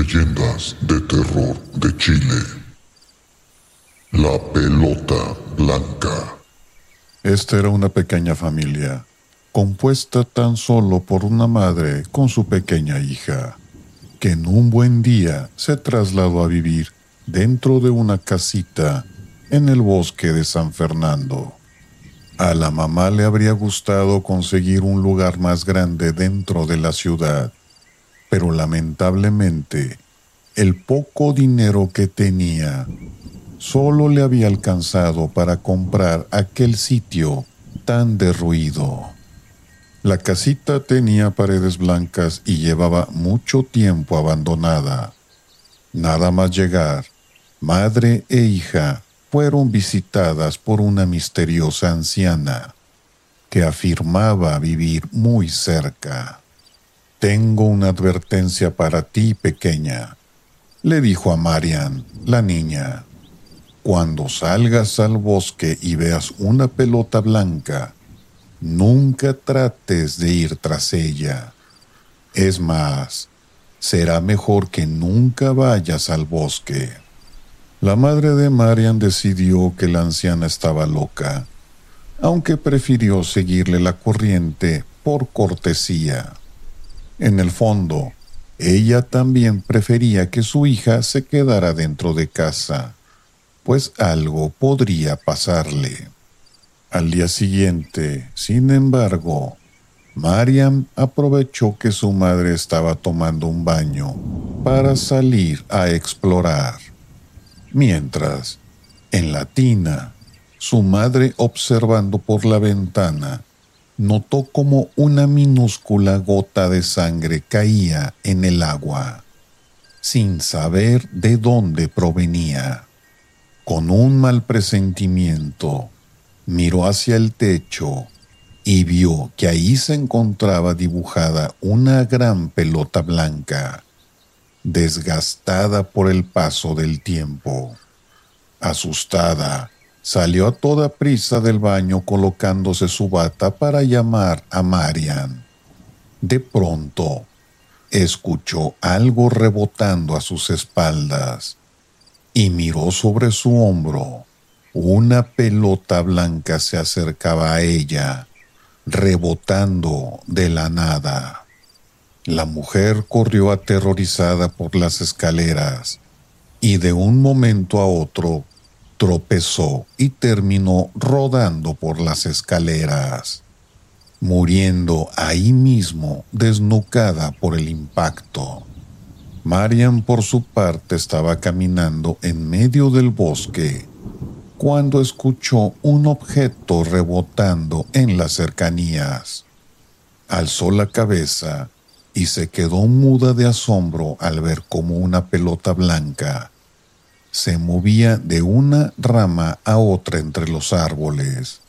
Leyendas de terror de Chile. La pelota blanca. Esta era una pequeña familia, compuesta tan solo por una madre con su pequeña hija, que en un buen día se trasladó a vivir dentro de una casita en el bosque de San Fernando. A la mamá le habría gustado conseguir un lugar más grande dentro de la ciudad, pero lamentablemente el poco dinero que tenía solo le había alcanzado para comprar aquel sitio tan derruido. La casita tenía paredes blancas y llevaba mucho tiempo abandonada. Nada más llegar, madre e hija fueron visitadas por una misteriosa anciana que afirmaba vivir muy cerca. Tengo una advertencia para ti, pequeña, le dijo a Marian, la niña. Cuando salgas al bosque y veas una pelota blanca, nunca trates de ir tras ella. Es más, será mejor que nunca vayas al bosque. La madre de Marian decidió que la anciana estaba loca, aunque prefirió seguirle la corriente por cortesía. En el fondo, ella también prefería que su hija se quedara dentro de casa, pues algo podría pasarle. Al día siguiente, sin embargo, Mariam aprovechó que su madre estaba tomando un baño para salir a explorar. Mientras, en la tina, su madre observando por la ventana, notó como una minúscula gota de sangre caía en el agua, sin saber de dónde provenía. Con un mal presentimiento, miró hacia el techo y vio que ahí se encontraba dibujada una gran pelota blanca, desgastada por el paso del tiempo. Asustada, Salió a toda prisa del baño colocándose su bata para llamar a Marian. De pronto, escuchó algo rebotando a sus espaldas y miró sobre su hombro. Una pelota blanca se acercaba a ella, rebotando de la nada. La mujer corrió aterrorizada por las escaleras y de un momento a otro tropezó y terminó rodando por las escaleras, muriendo ahí mismo desnucada por el impacto. Marian por su parte estaba caminando en medio del bosque cuando escuchó un objeto rebotando en las cercanías. Alzó la cabeza y se quedó muda de asombro al ver como una pelota blanca se movía de una rama a otra entre los árboles,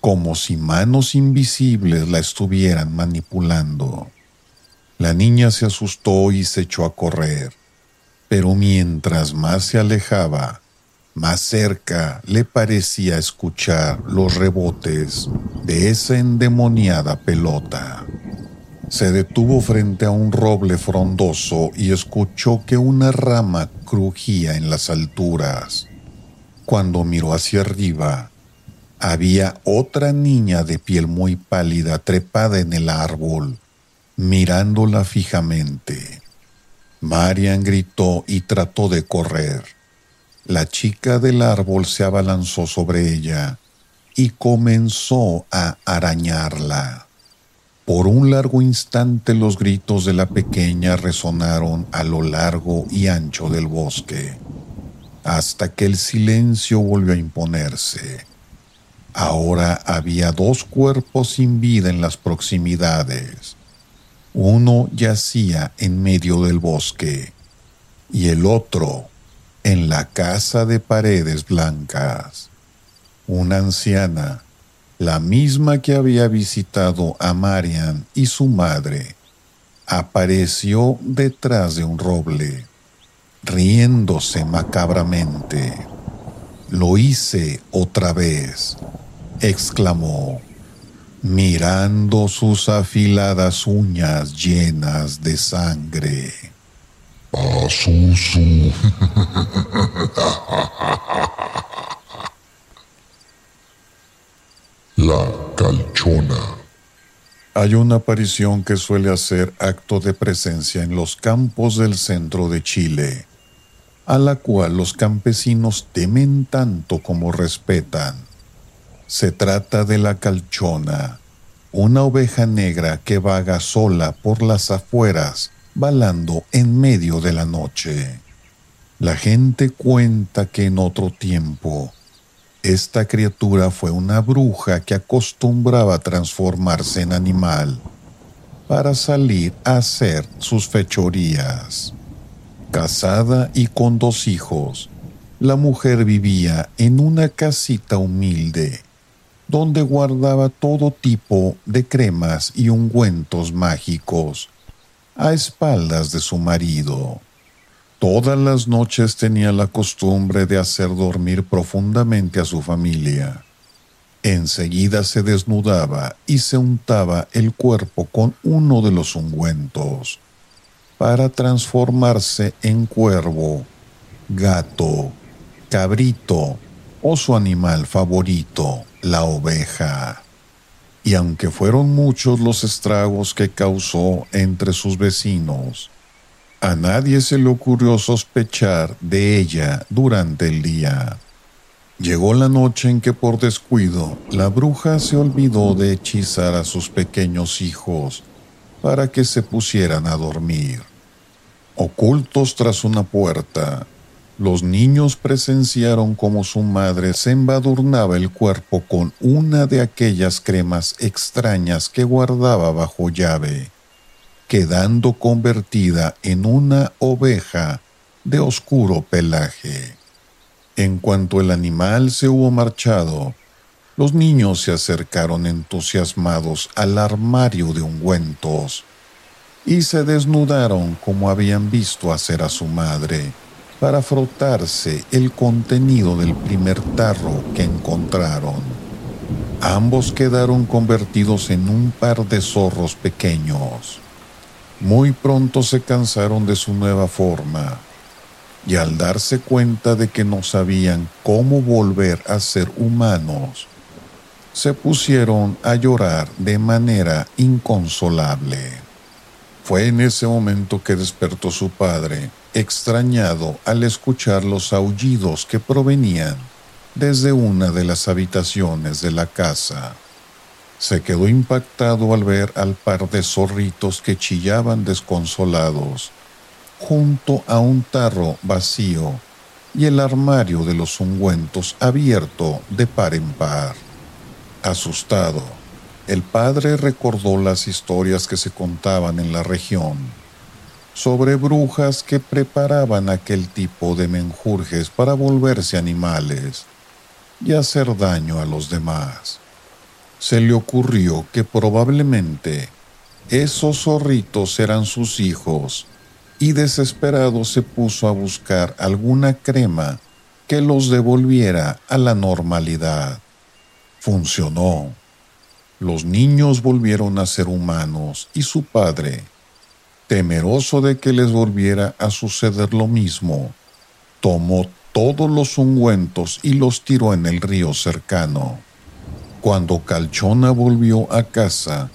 como si manos invisibles la estuvieran manipulando. La niña se asustó y se echó a correr, pero mientras más se alejaba, más cerca le parecía escuchar los rebotes de esa endemoniada pelota. Se detuvo frente a un roble frondoso y escuchó que una rama crujía en las alturas. Cuando miró hacia arriba, había otra niña de piel muy pálida trepada en el árbol, mirándola fijamente. Marian gritó y trató de correr. La chica del árbol se abalanzó sobre ella y comenzó a arañarla. Por un largo instante los gritos de la pequeña resonaron a lo largo y ancho del bosque, hasta que el silencio volvió a imponerse. Ahora había dos cuerpos sin vida en las proximidades. Uno yacía en medio del bosque y el otro en la casa de paredes blancas. Una anciana la misma que había visitado a Marian y su madre, apareció detrás de un roble, riéndose macabramente. Lo hice otra vez, exclamó, mirando sus afiladas uñas llenas de sangre. Pazuzu. La calchona. Hay una aparición que suele hacer acto de presencia en los campos del centro de Chile, a la cual los campesinos temen tanto como respetan. Se trata de la calchona, una oveja negra que vaga sola por las afueras, balando en medio de la noche. La gente cuenta que en otro tiempo, esta criatura fue una bruja que acostumbraba transformarse en animal para salir a hacer sus fechorías. Casada y con dos hijos, la mujer vivía en una casita humilde donde guardaba todo tipo de cremas y ungüentos mágicos a espaldas de su marido. Todas las noches tenía la costumbre de hacer dormir profundamente a su familia. Enseguida se desnudaba y se untaba el cuerpo con uno de los ungüentos para transformarse en cuervo, gato, cabrito o su animal favorito, la oveja. Y aunque fueron muchos los estragos que causó entre sus vecinos, a nadie se le ocurrió sospechar de ella durante el día. Llegó la noche en que por descuido la bruja se olvidó de hechizar a sus pequeños hijos para que se pusieran a dormir. Ocultos tras una puerta, los niños presenciaron cómo su madre se embadurnaba el cuerpo con una de aquellas cremas extrañas que guardaba bajo llave, quedando convertida en una oveja de oscuro pelaje. En cuanto el animal se hubo marchado, los niños se acercaron entusiasmados al armario de ungüentos y se desnudaron como habían visto hacer a su madre para frotarse el contenido del primer tarro que encontraron. Ambos quedaron convertidos en un par de zorros pequeños. Muy pronto se cansaron de su nueva forma y al darse cuenta de que no sabían cómo volver a ser humanos, se pusieron a llorar de manera inconsolable. Fue en ese momento que despertó su padre extrañado al escuchar los aullidos que provenían desde una de las habitaciones de la casa. Se quedó impactado al ver al par de zorritos que chillaban desconsolados, junto a un tarro vacío y el armario de los ungüentos abierto de par en par. Asustado, el padre recordó las historias que se contaban en la región sobre brujas que preparaban aquel tipo de menjurjes para volverse animales y hacer daño a los demás. Se le ocurrió que probablemente esos zorritos eran sus hijos y desesperado se puso a buscar alguna crema que los devolviera a la normalidad. Funcionó. Los niños volvieron a ser humanos y su padre temeroso de que les volviera a suceder lo mismo, tomó todos los ungüentos y los tiró en el río cercano. Cuando Calchona volvió a casa,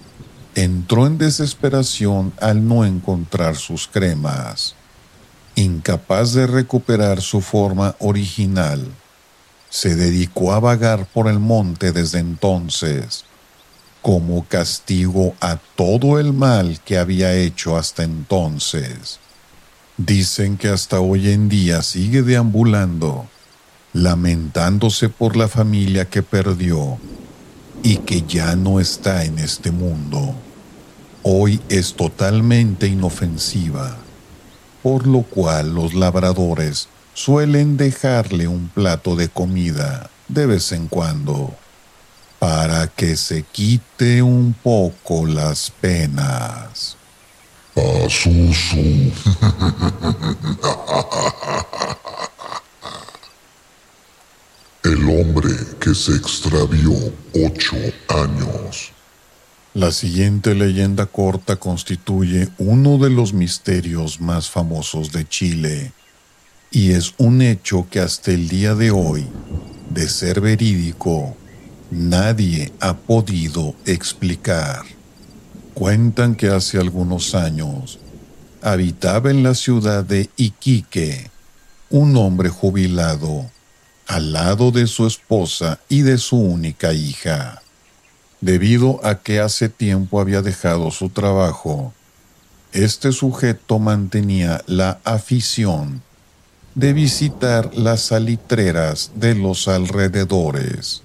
entró en desesperación al no encontrar sus cremas. Incapaz de recuperar su forma original, se dedicó a vagar por el monte desde entonces, como castigo a todo el mal que había hecho hasta entonces. Dicen que hasta hoy en día sigue deambulando, lamentándose por la familia que perdió y que ya no está en este mundo. Hoy es totalmente inofensiva, por lo cual los labradores suelen dejarle un plato de comida de vez en cuando para que se quite un poco las penas. Pazuzu. El hombre que se extravió ocho años. La siguiente leyenda corta constituye uno de los misterios más famosos de Chile y es un hecho que hasta el día de hoy, de ser verídico, nadie ha podido explicar. Cuentan que hace algunos años habitaba en la ciudad de Iquique un hombre jubilado al lado de su esposa y de su única hija. Debido a que hace tiempo había dejado su trabajo, este sujeto mantenía la afición de visitar las salitreras de los alrededores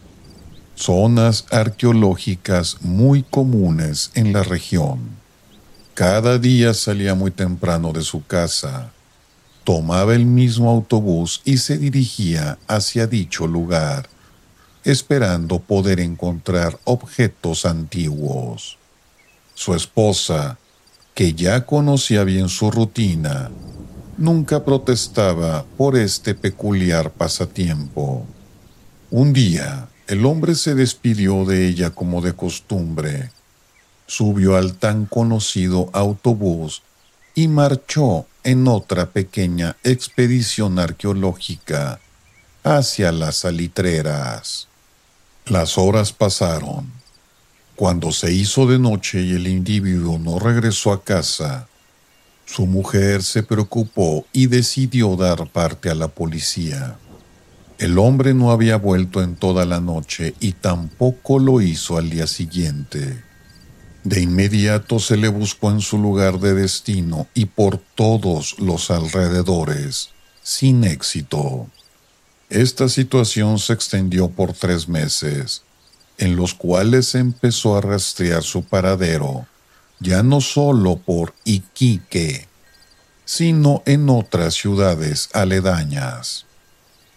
zonas arqueológicas muy comunes en la región. Cada día salía muy temprano de su casa, tomaba el mismo autobús y se dirigía hacia dicho lugar, esperando poder encontrar objetos antiguos. Su esposa, que ya conocía bien su rutina, nunca protestaba por este peculiar pasatiempo. Un día, el hombre se despidió de ella como de costumbre, subió al tan conocido autobús y marchó en otra pequeña expedición arqueológica hacia las salitreras. Las horas pasaron. Cuando se hizo de noche y el individuo no regresó a casa, su mujer se preocupó y decidió dar parte a la policía. El hombre no había vuelto en toda la noche y tampoco lo hizo al día siguiente. De inmediato se le buscó en su lugar de destino y por todos los alrededores, sin éxito. Esta situación se extendió por tres meses, en los cuales empezó a rastrear su paradero, ya no solo por Iquique, sino en otras ciudades aledañas.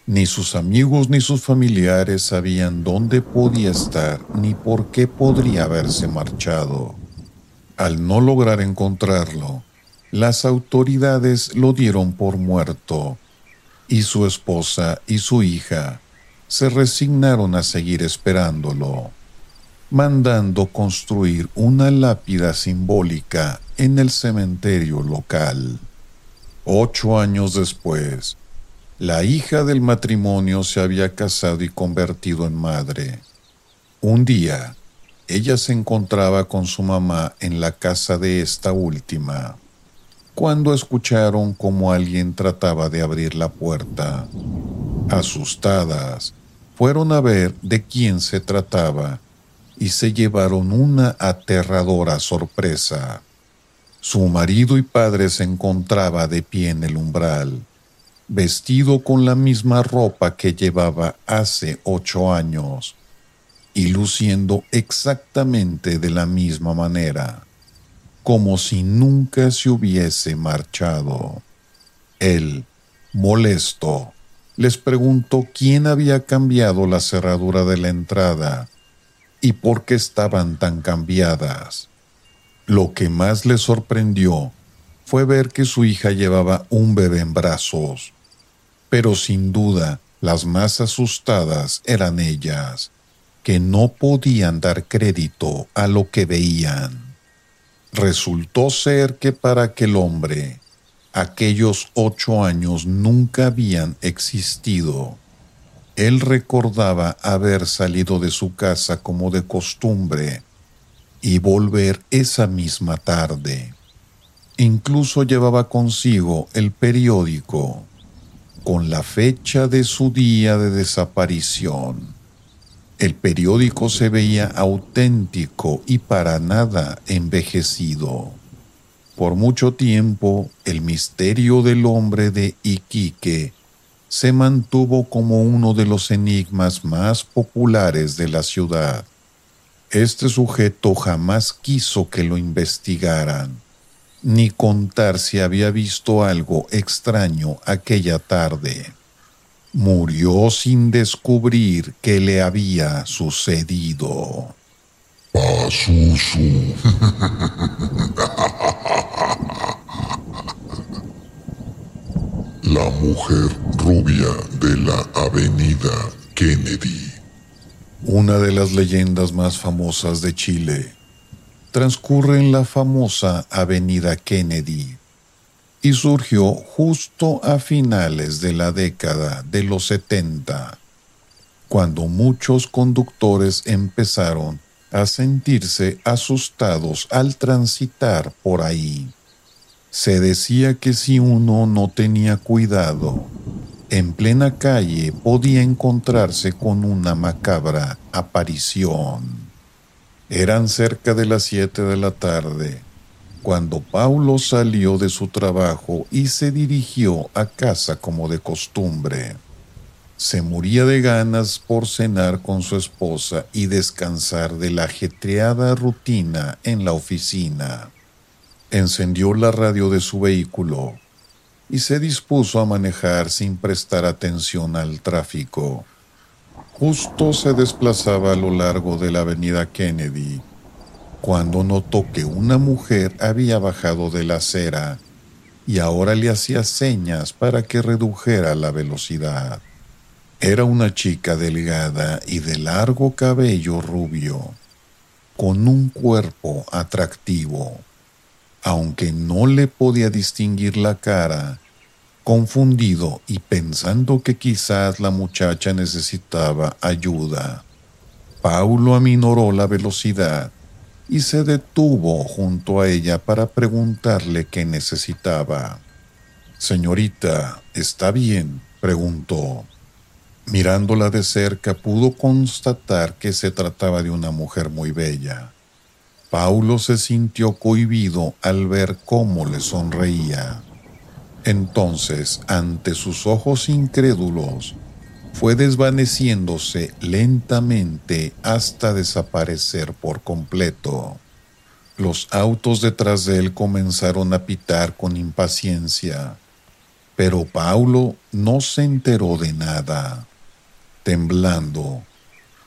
Ni sus amigos ni sus familiares sabían dónde podía estar ni por qué podría haberse marchado. Al no lograr encontrarlo, las autoridades lo dieron por muerto y su esposa y su hija se resignaron a seguir esperándolo, mandando construir una lápida simbólica en el cementerio local. Ocho años después, la hija del matrimonio se había casado y convertido en madre. Un día, ella se encontraba con su mamá en la casa de esta última, cuando escucharon cómo alguien trataba de abrir la puerta. Asustadas, fueron a ver de quién se trataba y se llevaron una aterradora sorpresa. Su marido y padre se encontraba de pie en el umbral vestido con la misma ropa que llevaba hace ocho años y luciendo exactamente de la misma manera, como si nunca se hubiese marchado. Él, molesto, les preguntó quién había cambiado la cerradura de la entrada y por qué estaban tan cambiadas. Lo que más le sorprendió fue ver que su hija llevaba un bebé en brazos pero sin duda las más asustadas eran ellas, que no podían dar crédito a lo que veían. Resultó ser que para aquel hombre, aquellos ocho años nunca habían existido. Él recordaba haber salido de su casa como de costumbre y volver esa misma tarde. Incluso llevaba consigo el periódico con la fecha de su día de desaparición. El periódico se veía auténtico y para nada envejecido. Por mucho tiempo, el misterio del hombre de Iquique se mantuvo como uno de los enigmas más populares de la ciudad. Este sujeto jamás quiso que lo investigaran ni contar si había visto algo extraño aquella tarde. Murió sin descubrir qué le había sucedido. La mujer rubia de la avenida Kennedy. Una de las leyendas más famosas de Chile transcurre en la famosa Avenida Kennedy y surgió justo a finales de la década de los 70, cuando muchos conductores empezaron a sentirse asustados al transitar por ahí. Se decía que si uno no tenía cuidado, en plena calle podía encontrarse con una macabra aparición. Eran cerca de las siete de la tarde cuando Paulo salió de su trabajo y se dirigió a casa como de costumbre. Se moría de ganas por cenar con su esposa y descansar de la ajetreada rutina en la oficina. Encendió la radio de su vehículo y se dispuso a manejar sin prestar atención al tráfico. Justo se desplazaba a lo largo de la avenida Kennedy cuando notó que una mujer había bajado de la acera y ahora le hacía señas para que redujera la velocidad. Era una chica delgada y de largo cabello rubio, con un cuerpo atractivo. Aunque no le podía distinguir la cara, confundido y pensando que quizás la muchacha necesitaba ayuda, Paulo aminoró la velocidad y se detuvo junto a ella para preguntarle qué necesitaba. Señorita, ¿está bien? preguntó. Mirándola de cerca pudo constatar que se trataba de una mujer muy bella. Paulo se sintió cohibido al ver cómo le sonreía. Entonces, ante sus ojos incrédulos, fue desvaneciéndose lentamente hasta desaparecer por completo. Los autos detrás de él comenzaron a pitar con impaciencia, pero Paulo no se enteró de nada. Temblando,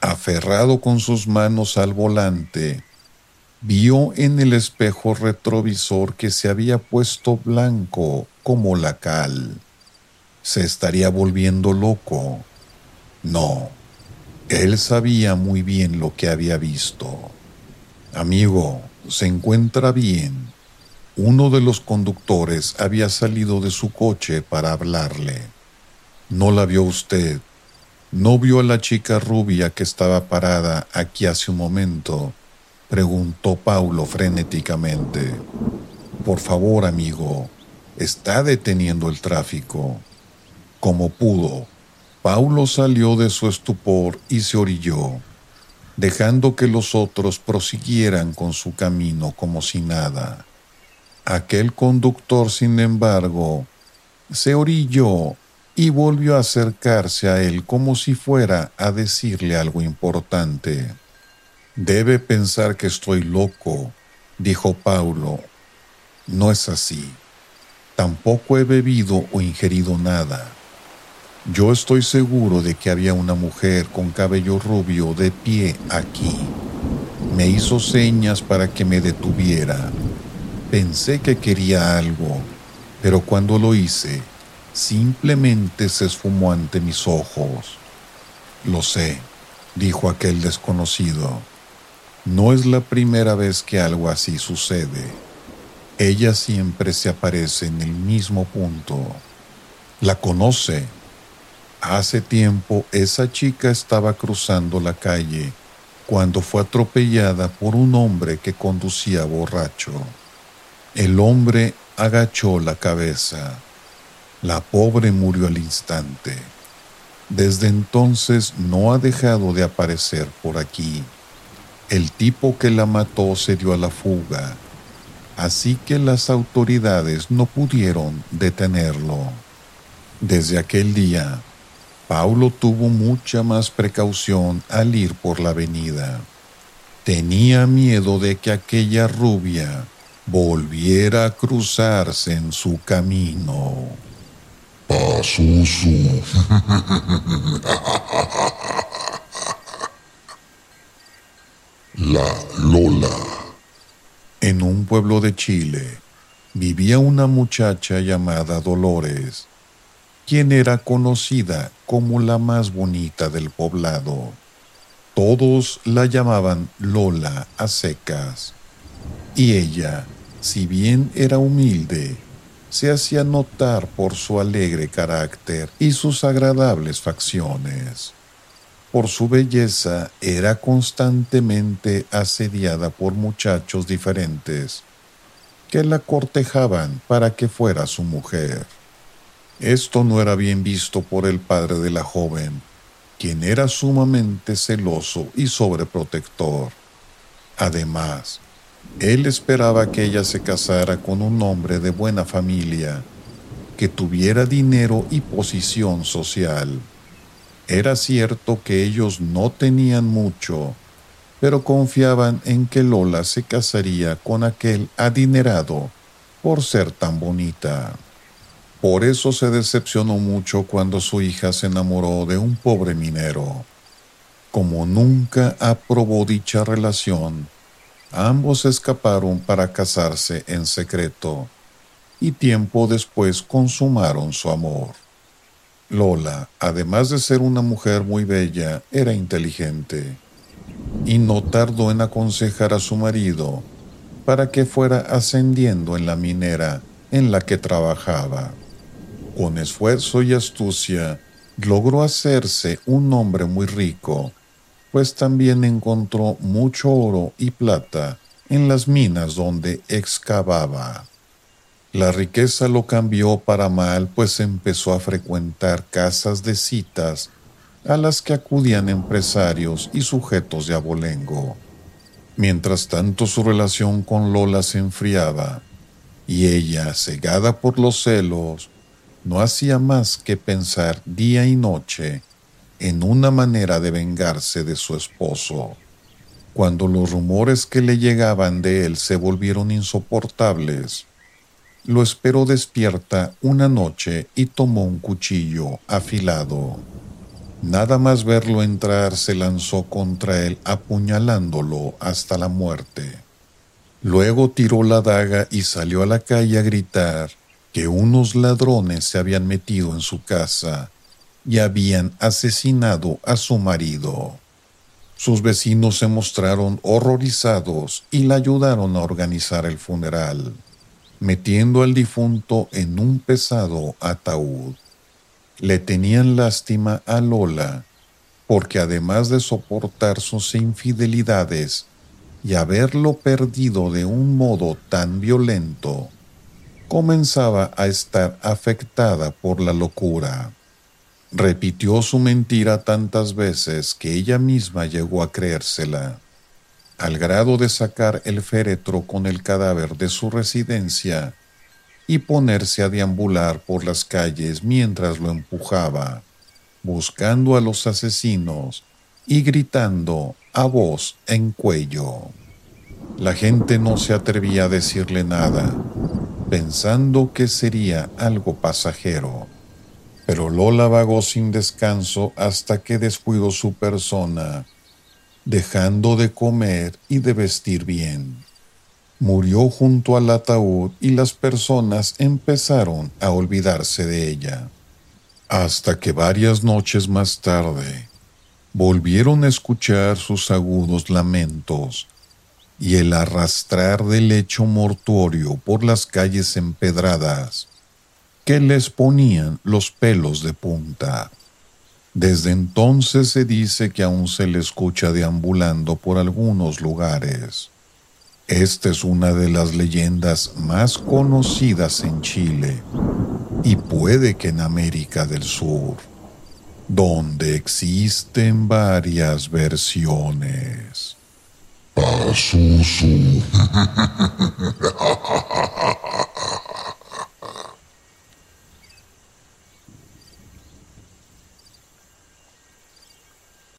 aferrado con sus manos al volante, vio en el espejo retrovisor que se había puesto blanco como la cal. Se estaría volviendo loco. No, él sabía muy bien lo que había visto. Amigo, se encuentra bien. Uno de los conductores había salido de su coche para hablarle. ¿No la vio usted? ¿No vio a la chica rubia que estaba parada aquí hace un momento? Preguntó Paulo frenéticamente. Por favor, amigo, está deteniendo el tráfico. Como pudo, Paulo salió de su estupor y se orilló, dejando que los otros prosiguieran con su camino como si nada. Aquel conductor, sin embargo, se orilló y volvió a acercarse a él como si fuera a decirle algo importante. Debe pensar que estoy loco, dijo Paulo. No es así. Tampoco he bebido o ingerido nada. Yo estoy seguro de que había una mujer con cabello rubio de pie aquí. Me hizo señas para que me detuviera. Pensé que quería algo, pero cuando lo hice, simplemente se esfumó ante mis ojos. Lo sé, dijo aquel desconocido. No es la primera vez que algo así sucede. Ella siempre se aparece en el mismo punto. La conoce, Hace tiempo esa chica estaba cruzando la calle cuando fue atropellada por un hombre que conducía borracho. El hombre agachó la cabeza. La pobre murió al instante. Desde entonces no ha dejado de aparecer por aquí. El tipo que la mató se dio a la fuga, así que las autoridades no pudieron detenerlo. Desde aquel día, Paulo tuvo mucha más precaución al ir por la avenida. Tenía miedo de que aquella rubia volviera a cruzarse en su camino. La Lola. En un pueblo de Chile vivía una muchacha llamada Dolores quien era conocida como la más bonita del poblado. Todos la llamaban Lola a secas. Y ella, si bien era humilde, se hacía notar por su alegre carácter y sus agradables facciones. Por su belleza era constantemente asediada por muchachos diferentes que la cortejaban para que fuera su mujer. Esto no era bien visto por el padre de la joven, quien era sumamente celoso y sobreprotector. Además, él esperaba que ella se casara con un hombre de buena familia, que tuviera dinero y posición social. Era cierto que ellos no tenían mucho, pero confiaban en que Lola se casaría con aquel adinerado por ser tan bonita. Por eso se decepcionó mucho cuando su hija se enamoró de un pobre minero. Como nunca aprobó dicha relación, ambos escaparon para casarse en secreto y tiempo después consumaron su amor. Lola, además de ser una mujer muy bella, era inteligente y no tardó en aconsejar a su marido para que fuera ascendiendo en la minera en la que trabajaba. Con esfuerzo y astucia logró hacerse un hombre muy rico, pues también encontró mucho oro y plata en las minas donde excavaba. La riqueza lo cambió para mal, pues empezó a frecuentar casas de citas a las que acudían empresarios y sujetos de abolengo. Mientras tanto su relación con Lola se enfriaba, y ella, cegada por los celos, no hacía más que pensar día y noche en una manera de vengarse de su esposo. Cuando los rumores que le llegaban de él se volvieron insoportables, lo esperó despierta una noche y tomó un cuchillo afilado. Nada más verlo entrar se lanzó contra él apuñalándolo hasta la muerte. Luego tiró la daga y salió a la calle a gritar que unos ladrones se habían metido en su casa y habían asesinado a su marido. Sus vecinos se mostraron horrorizados y la ayudaron a organizar el funeral metiendo al difunto en un pesado ataúd. Le tenían lástima a Lola, porque además de soportar sus infidelidades y haberlo perdido de un modo tan violento, comenzaba a estar afectada por la locura. Repitió su mentira tantas veces que ella misma llegó a creérsela al grado de sacar el féretro con el cadáver de su residencia y ponerse a deambular por las calles mientras lo empujaba, buscando a los asesinos y gritando a voz en cuello. La gente no se atrevía a decirle nada, pensando que sería algo pasajero. Pero Lola vagó sin descanso hasta que descuidó su persona dejando de comer y de vestir bien. Murió junto al ataúd y las personas empezaron a olvidarse de ella, hasta que varias noches más tarde volvieron a escuchar sus agudos lamentos y el arrastrar del lecho mortuorio por las calles empedradas que les ponían los pelos de punta. Desde entonces se dice que aún se le escucha deambulando por algunos lugares. Esta es una de las leyendas más conocidas en Chile y puede que en América del Sur, donde existen varias versiones.